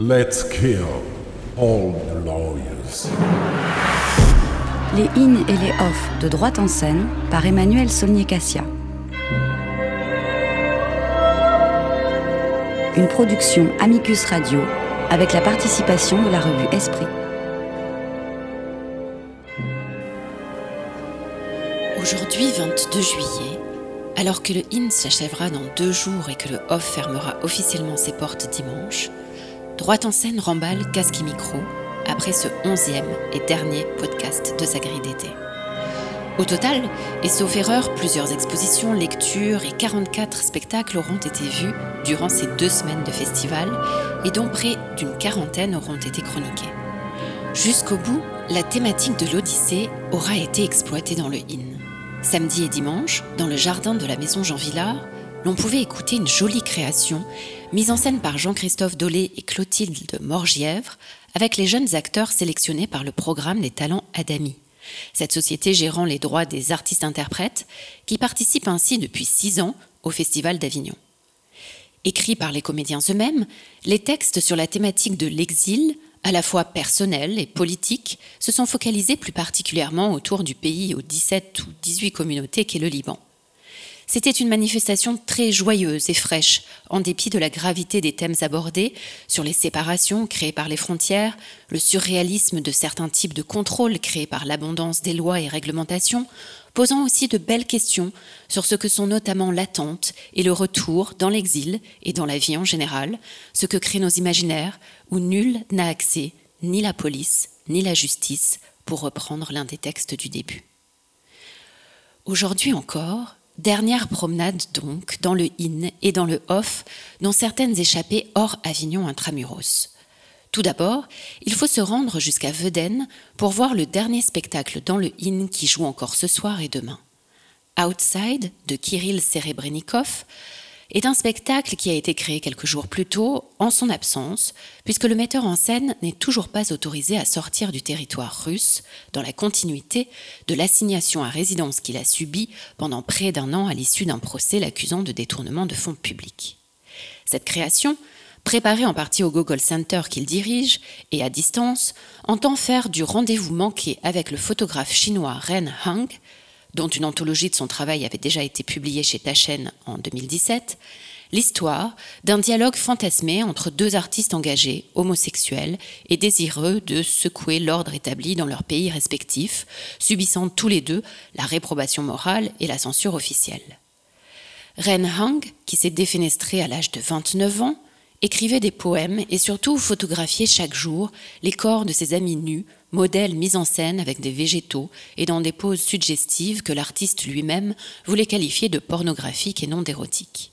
Let's kill all the lawyers. Les in et les off de droite en scène par Emmanuel Solnier-Cassia. Une production Amicus Radio avec la participation de la revue Esprit. Aujourd'hui, 22 juillet, alors que le IN s'achèvera dans deux jours et que le OFF fermera officiellement ses portes dimanche, Droite en scène remballe casque et micro après ce onzième et dernier podcast de sa grille d'été. Au total, et sauf erreur, plusieurs expositions, lectures et 44 spectacles auront été vus durant ces deux semaines de festival et dont près d'une quarantaine auront été chroniqués. Jusqu'au bout, la thématique de l'Odyssée aura été exploitée dans le IN. Samedi et dimanche, dans le jardin de la maison Jean Villard, l'on pouvait écouter une jolie création mise en scène par Jean-Christophe Dolé et Clotilde Morgièvre avec les jeunes acteurs sélectionnés par le programme des talents Adami. Cette société gérant les droits des artistes-interprètes qui participent ainsi depuis six ans au Festival d'Avignon. Écrits par les comédiens eux-mêmes, les textes sur la thématique de l'exil, à la fois personnel et politique, se sont focalisés plus particulièrement autour du pays aux 17 ou 18 communautés qu'est le Liban. C'était une manifestation très joyeuse et fraîche, en dépit de la gravité des thèmes abordés, sur les séparations créées par les frontières, le surréalisme de certains types de contrôles créés par l'abondance des lois et réglementations, posant aussi de belles questions sur ce que sont notamment l'attente et le retour dans l'exil et dans la vie en général, ce que créent nos imaginaires, où nul n'a accès, ni la police, ni la justice, pour reprendre l'un des textes du début. Aujourd'hui encore, Dernière promenade donc dans le in et dans le off, dont certaines échappées hors Avignon intramuros. Tout d'abord, il faut se rendre jusqu'à Veden pour voir le dernier spectacle dans le in qui joue encore ce soir et demain. Outside de Kirill Serebrennikov est un spectacle qui a été créé quelques jours plus tôt, en son absence, puisque le metteur en scène n'est toujours pas autorisé à sortir du territoire russe, dans la continuité de l'assignation à résidence qu'il a subie pendant près d'un an à l'issue d'un procès l'accusant de détournement de fonds publics. Cette création, préparée en partie au Google Center qu'il dirige et à distance, entend faire du rendez-vous manqué avec le photographe chinois Ren Hang dont une anthologie de son travail avait déjà été publiée chez Taschen en 2017, l'histoire d'un dialogue fantasmé entre deux artistes engagés, homosexuels et désireux de secouer l'ordre établi dans leurs pays respectifs, subissant tous les deux la réprobation morale et la censure officielle. Ren Hang, qui s'est défenestré à l'âge de 29 ans, écrivait des poèmes et surtout photographiait chaque jour les corps de ses amis nus, modèles mis en scène avec des végétaux et dans des poses suggestives que l'artiste lui-même voulait qualifier de pornographiques et non d'érotiques.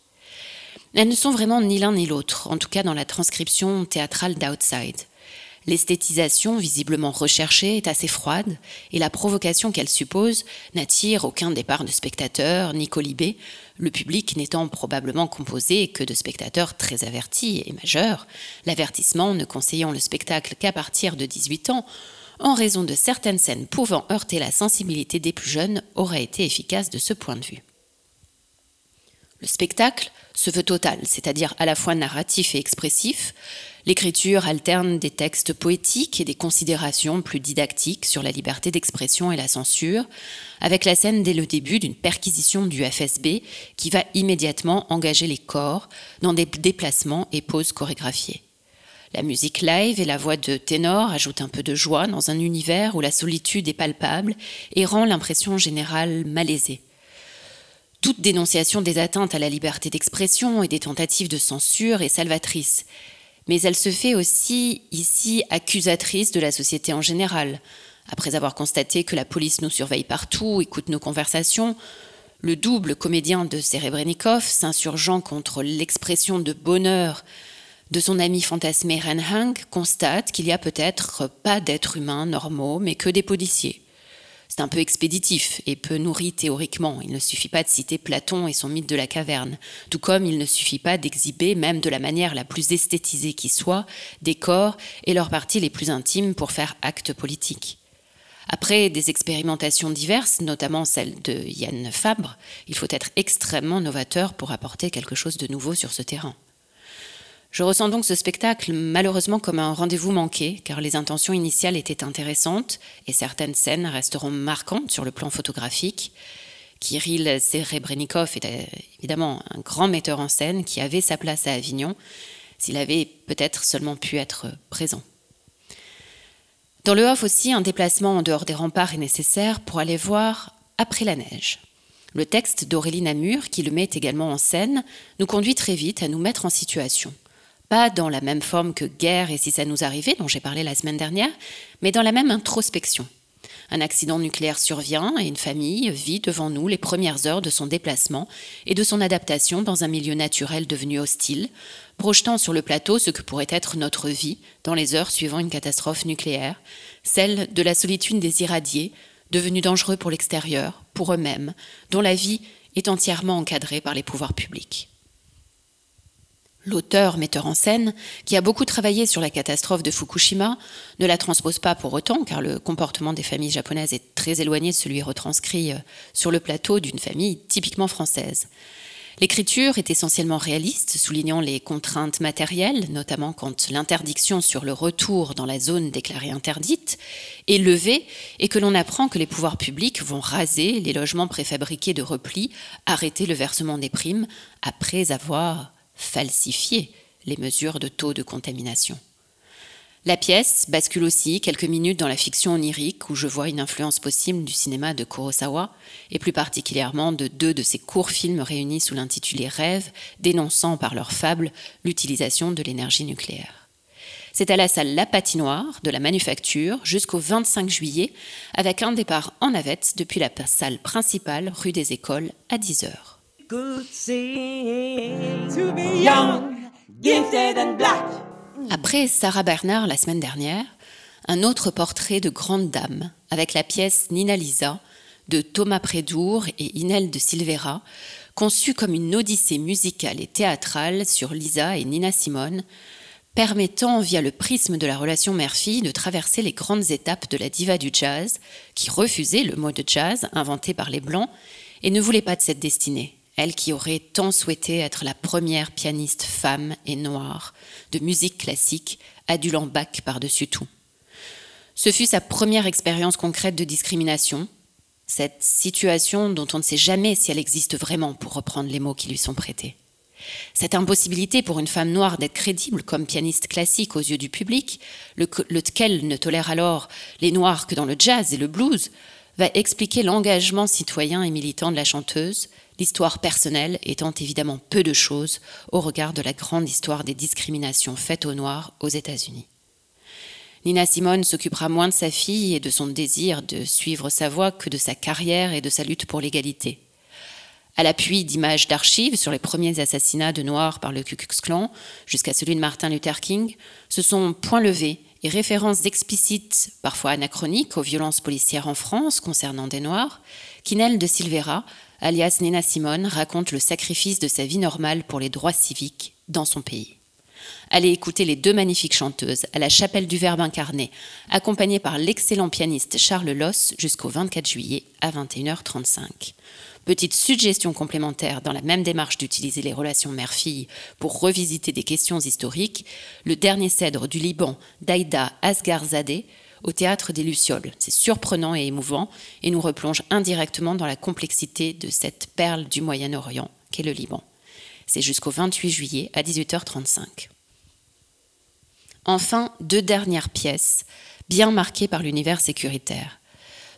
Elles ne sont vraiment ni l'un ni l'autre, en tout cas dans la transcription théâtrale d'Outside. L'esthétisation visiblement recherchée est assez froide et la provocation qu'elle suppose n'attire aucun départ de spectateurs ni colibé, le public n'étant probablement composé que de spectateurs très avertis et majeurs, l'avertissement ne conseillant le spectacle qu'à partir de 18 ans, en raison de certaines scènes pouvant heurter la sensibilité des plus jeunes, aurait été efficace de ce point de vue. Le spectacle se veut total, c'est-à-dire à la fois narratif et expressif. L'écriture alterne des textes poétiques et des considérations plus didactiques sur la liberté d'expression et la censure, avec la scène dès le début d'une perquisition du FSB qui va immédiatement engager les corps dans des déplacements et poses chorégraphiées. La musique live et la voix de ténor ajoutent un peu de joie dans un univers où la solitude est palpable et rend l'impression générale malaisée. Toute dénonciation des atteintes à la liberté d'expression et des tentatives de censure est salvatrice, mais elle se fait aussi ici accusatrice de la société en général. Après avoir constaté que la police nous surveille partout, écoute nos conversations, le double comédien de Serebrennikov, s'insurgeant contre l'expression de bonheur de son ami fantasmé Renhang, constate qu'il y a peut-être pas d'êtres humains normaux, mais que des policiers. C'est un peu expéditif et peu nourri théoriquement. Il ne suffit pas de citer Platon et son mythe de la caverne, tout comme il ne suffit pas d'exhiber, même de la manière la plus esthétisée qui soit, des corps et leurs parties les plus intimes pour faire acte politique. Après des expérimentations diverses, notamment celle de Yann Fabre, il faut être extrêmement novateur pour apporter quelque chose de nouveau sur ce terrain. Je ressens donc ce spectacle malheureusement comme un rendez-vous manqué, car les intentions initiales étaient intéressantes et certaines scènes resteront marquantes sur le plan photographique. Kirill Serebrennikov est euh, évidemment un grand metteur en scène qui avait sa place à Avignon, s'il avait peut-être seulement pu être présent. Dans le Hof aussi, un déplacement en dehors des remparts est nécessaire pour aller voir Après la neige. Le texte d'Aurélie Namur, qui le met également en scène, nous conduit très vite à nous mettre en situation pas dans la même forme que Guerre et si ça nous arrivait, dont j'ai parlé la semaine dernière, mais dans la même introspection. Un accident nucléaire survient et une famille vit devant nous les premières heures de son déplacement et de son adaptation dans un milieu naturel devenu hostile, projetant sur le plateau ce que pourrait être notre vie dans les heures suivant une catastrophe nucléaire, celle de la solitude des irradiés, devenus dangereux pour l'extérieur, pour eux-mêmes, dont la vie est entièrement encadrée par les pouvoirs publics. L'auteur, metteur en scène, qui a beaucoup travaillé sur la catastrophe de Fukushima, ne la transpose pas pour autant, car le comportement des familles japonaises est très éloigné de celui retranscrit euh, sur le plateau d'une famille typiquement française. L'écriture est essentiellement réaliste, soulignant les contraintes matérielles, notamment quand l'interdiction sur le retour dans la zone déclarée interdite est levée et que l'on apprend que les pouvoirs publics vont raser les logements préfabriqués de repli, arrêter le versement des primes après avoir falsifier les mesures de taux de contamination. La pièce bascule aussi quelques minutes dans la fiction onirique où je vois une influence possible du cinéma de Kurosawa et plus particulièrement de deux de ses courts films réunis sous l'intitulé Rêve, dénonçant par leur fable l'utilisation de l'énergie nucléaire. C'est à la salle La Patinoire de la Manufacture jusqu'au 25 juillet avec un départ en navette depuis la salle principale rue des Écoles à 10h. Après Sarah Bernard la semaine dernière, un autre portrait de grande dame avec la pièce Nina Lisa de Thomas Prédour et Inel de Silvera, conçue comme une odyssée musicale et théâtrale sur Lisa et Nina Simone, permettant, via le prisme de la relation mère-fille, de traverser les grandes étapes de la diva du jazz, qui refusait le mot de jazz inventé par les Blancs et ne voulait pas de cette destinée elle qui aurait tant souhaité être la première pianiste femme et noire de musique classique, adulant Bach par-dessus tout. Ce fut sa première expérience concrète de discrimination, cette situation dont on ne sait jamais si elle existe vraiment, pour reprendre les mots qui lui sont prêtés. Cette impossibilité pour une femme noire d'être crédible comme pianiste classique aux yeux du public, lequel ne tolère alors les noirs que dans le jazz et le blues, va expliquer l'engagement citoyen et militant de la chanteuse, l'histoire personnelle étant évidemment peu de choses au regard de la grande histoire des discriminations faites aux Noirs aux États-Unis. Nina Simone s'occupera moins de sa fille et de son désir de suivre sa voie que de sa carrière et de sa lutte pour l'égalité. À l'appui d'images d'archives sur les premiers assassinats de Noirs par le Ku Klux Klan jusqu'à celui de Martin Luther King, ce sont points levés et références explicites, parfois anachroniques, aux violences policières en France concernant des Noirs, qu'Inel de Silvera alias Nina Simone, raconte le sacrifice de sa vie normale pour les droits civiques dans son pays. Allez écouter les deux magnifiques chanteuses à la chapelle du Verbe incarné, accompagnées par l'excellent pianiste Charles Loss jusqu'au 24 juillet à 21h35. Petite suggestion complémentaire dans la même démarche d'utiliser les relations mère-fille pour revisiter des questions historiques, le dernier cèdre du Liban d'Aïda Asgarzadeh au théâtre des Lucioles. C'est surprenant et émouvant et nous replonge indirectement dans la complexité de cette perle du Moyen-Orient qu'est le Liban. C'est jusqu'au 28 juillet à 18h35. Enfin, deux dernières pièces, bien marquées par l'univers sécuritaire.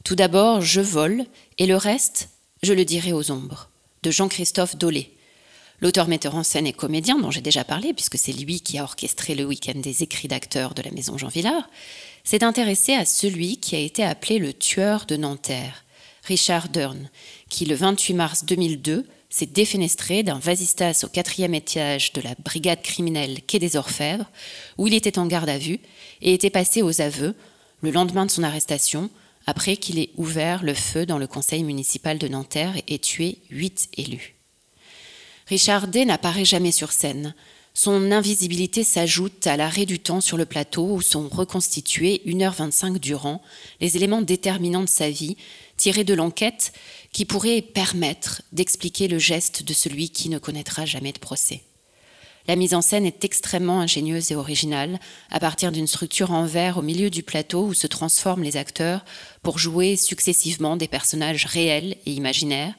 Tout d'abord, Je vole, et le reste, je le dirai aux ombres, de Jean-Christophe Dolé. L'auteur-metteur en scène et comédien dont j'ai déjà parlé, puisque c'est lui qui a orchestré le week-end des écrits d'acteurs de la Maison Jean Villard, s'est intéressé à celui qui a été appelé le tueur de Nanterre, Richard Dern, qui le 28 mars 2002 s'est défenestré d'un vasistas au quatrième étage de la brigade criminelle Quai des Orfèvres, où il était en garde à vue et était passé aux aveux le lendemain de son arrestation, après qu'il ait ouvert le feu dans le conseil municipal de Nanterre et tué huit élus. Richard D n'apparaît jamais sur scène, son invisibilité s'ajoute à l'arrêt du temps sur le plateau où sont reconstitués 1h25 durant les éléments déterminants de sa vie tirés de l'enquête qui pourraient permettre d'expliquer le geste de celui qui ne connaîtra jamais de procès. La mise en scène est extrêmement ingénieuse et originale, à partir d'une structure en verre au milieu du plateau où se transforment les acteurs pour jouer successivement des personnages réels et imaginaires,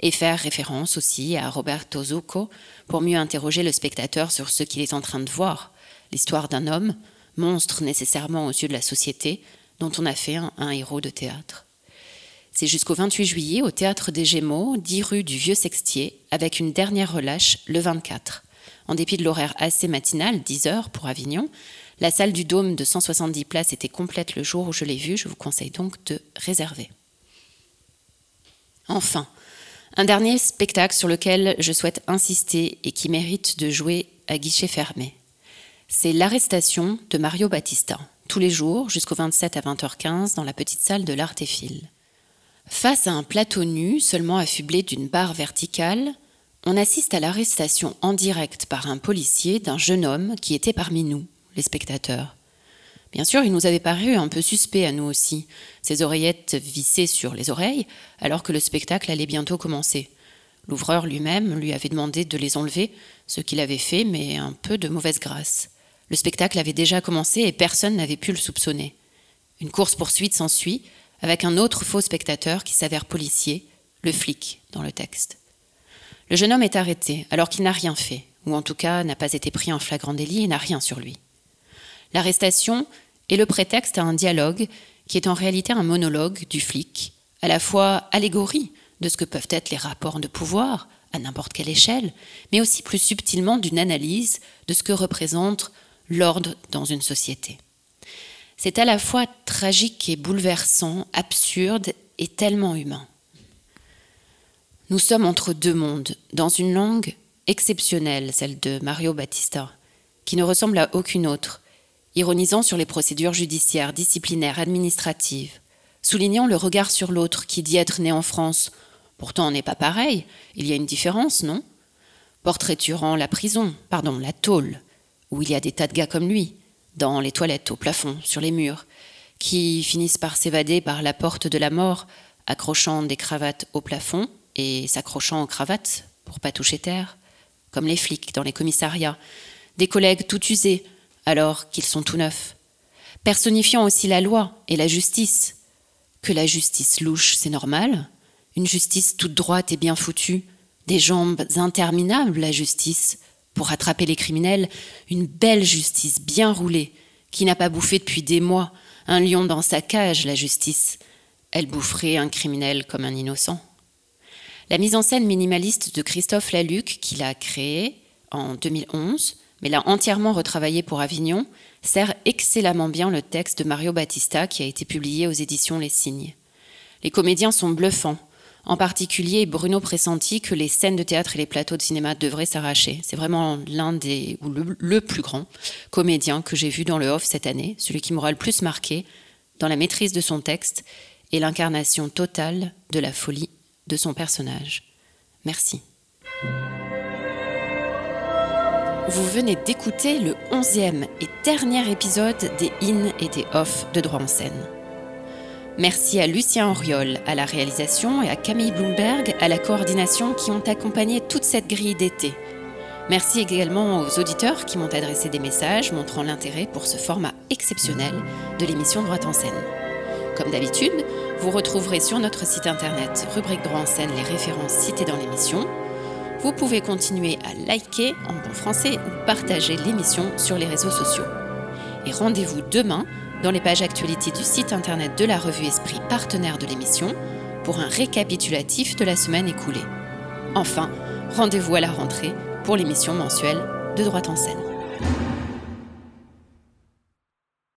et faire référence aussi à Roberto Zucco pour mieux interroger le spectateur sur ce qu'il est en train de voir, l'histoire d'un homme, monstre nécessairement aux yeux de la société, dont on a fait un, un héros de théâtre. C'est jusqu'au 28 juillet au Théâtre des Gémeaux, 10 rue du Vieux Sextier, avec une dernière relâche le 24. En dépit de l'horaire assez matinal, 10 heures pour Avignon, la salle du Dôme de 170 places était complète le jour où je l'ai vue. Je vous conseille donc de réserver. Enfin, un dernier spectacle sur lequel je souhaite insister et qui mérite de jouer à guichet fermé. C'est l'arrestation de Mario Battista, tous les jours jusqu'au 27 à 20h15 dans la petite salle de l'Artéphile. Face à un plateau nu seulement affublé d'une barre verticale, on assiste à l'arrestation en direct par un policier d'un jeune homme qui était parmi nous, les spectateurs. Bien sûr, il nous avait paru un peu suspect à nous aussi, ses oreillettes vissées sur les oreilles, alors que le spectacle allait bientôt commencer. L'ouvreur lui-même lui avait demandé de les enlever, ce qu'il avait fait, mais un peu de mauvaise grâce. Le spectacle avait déjà commencé et personne n'avait pu le soupçonner. Une course-poursuite s'ensuit, avec un autre faux spectateur qui s'avère policier, le flic dans le texte. Le jeune homme est arrêté alors qu'il n'a rien fait, ou en tout cas n'a pas été pris en flagrant délit et n'a rien sur lui. L'arrestation est le prétexte à un dialogue qui est en réalité un monologue du flic, à la fois allégorie de ce que peuvent être les rapports de pouvoir à n'importe quelle échelle, mais aussi plus subtilement d'une analyse de ce que représente l'ordre dans une société. C'est à la fois tragique et bouleversant, absurde et tellement humain. Nous sommes entre deux mondes, dans une langue exceptionnelle, celle de Mario Battista, qui ne ressemble à aucune autre, ironisant sur les procédures judiciaires, disciplinaires, administratives, soulignant le regard sur l'autre qui dit être né en France. Pourtant, on n'est pas pareil, il y a une différence, non? Portraiturant la prison, pardon, la tôle, où il y a des tas de gars comme lui, dans les toilettes, au plafond, sur les murs, qui finissent par s'évader par la porte de la mort, accrochant des cravates au plafond et s'accrochant aux cravates pour pas toucher terre, comme les flics dans les commissariats, des collègues tout usés alors qu'ils sont tout neufs, personnifiant aussi la loi et la justice. Que la justice louche, c'est normal, une justice toute droite et bien foutue, des jambes interminables, la justice, pour attraper les criminels, une belle justice bien roulée, qui n'a pas bouffé depuis des mois, un lion dans sa cage, la justice. Elle boufferait un criminel comme un innocent. La mise en scène minimaliste de Christophe Laluc, qu'il a créée en 2011, mais l'a entièrement retravaillé pour Avignon, sert excellemment bien le texte de Mario Battista qui a été publié aux éditions Les Signes. Les comédiens sont bluffants, en particulier, Bruno pressentit que les scènes de théâtre et les plateaux de cinéma devraient s'arracher. C'est vraiment l'un des, ou le, plus grand comédien que j'ai vu dans le off cette année, celui qui m'aura le plus marqué dans la maîtrise de son texte et l'incarnation totale de la folie de son personnage. Merci. Vous venez d'écouter le onzième et dernier épisode des In et des Off de droit en scène. Merci à Lucien Auriol à la réalisation et à Camille Bloomberg à la coordination qui ont accompagné toute cette grille d'été. Merci également aux auditeurs qui m'ont adressé des messages montrant l'intérêt pour ce format exceptionnel de l'émission Droite en scène. Comme d'habitude, vous retrouverez sur notre site internet rubrique Droit en scène les références citées dans l'émission. Vous pouvez continuer à liker en bon français ou partager l'émission sur les réseaux sociaux. Et rendez-vous demain dans les pages actualités du site internet de la revue Esprit, partenaire de l'émission, pour un récapitulatif de la semaine écoulée. Enfin, rendez-vous à la rentrée pour l'émission mensuelle de droite en scène.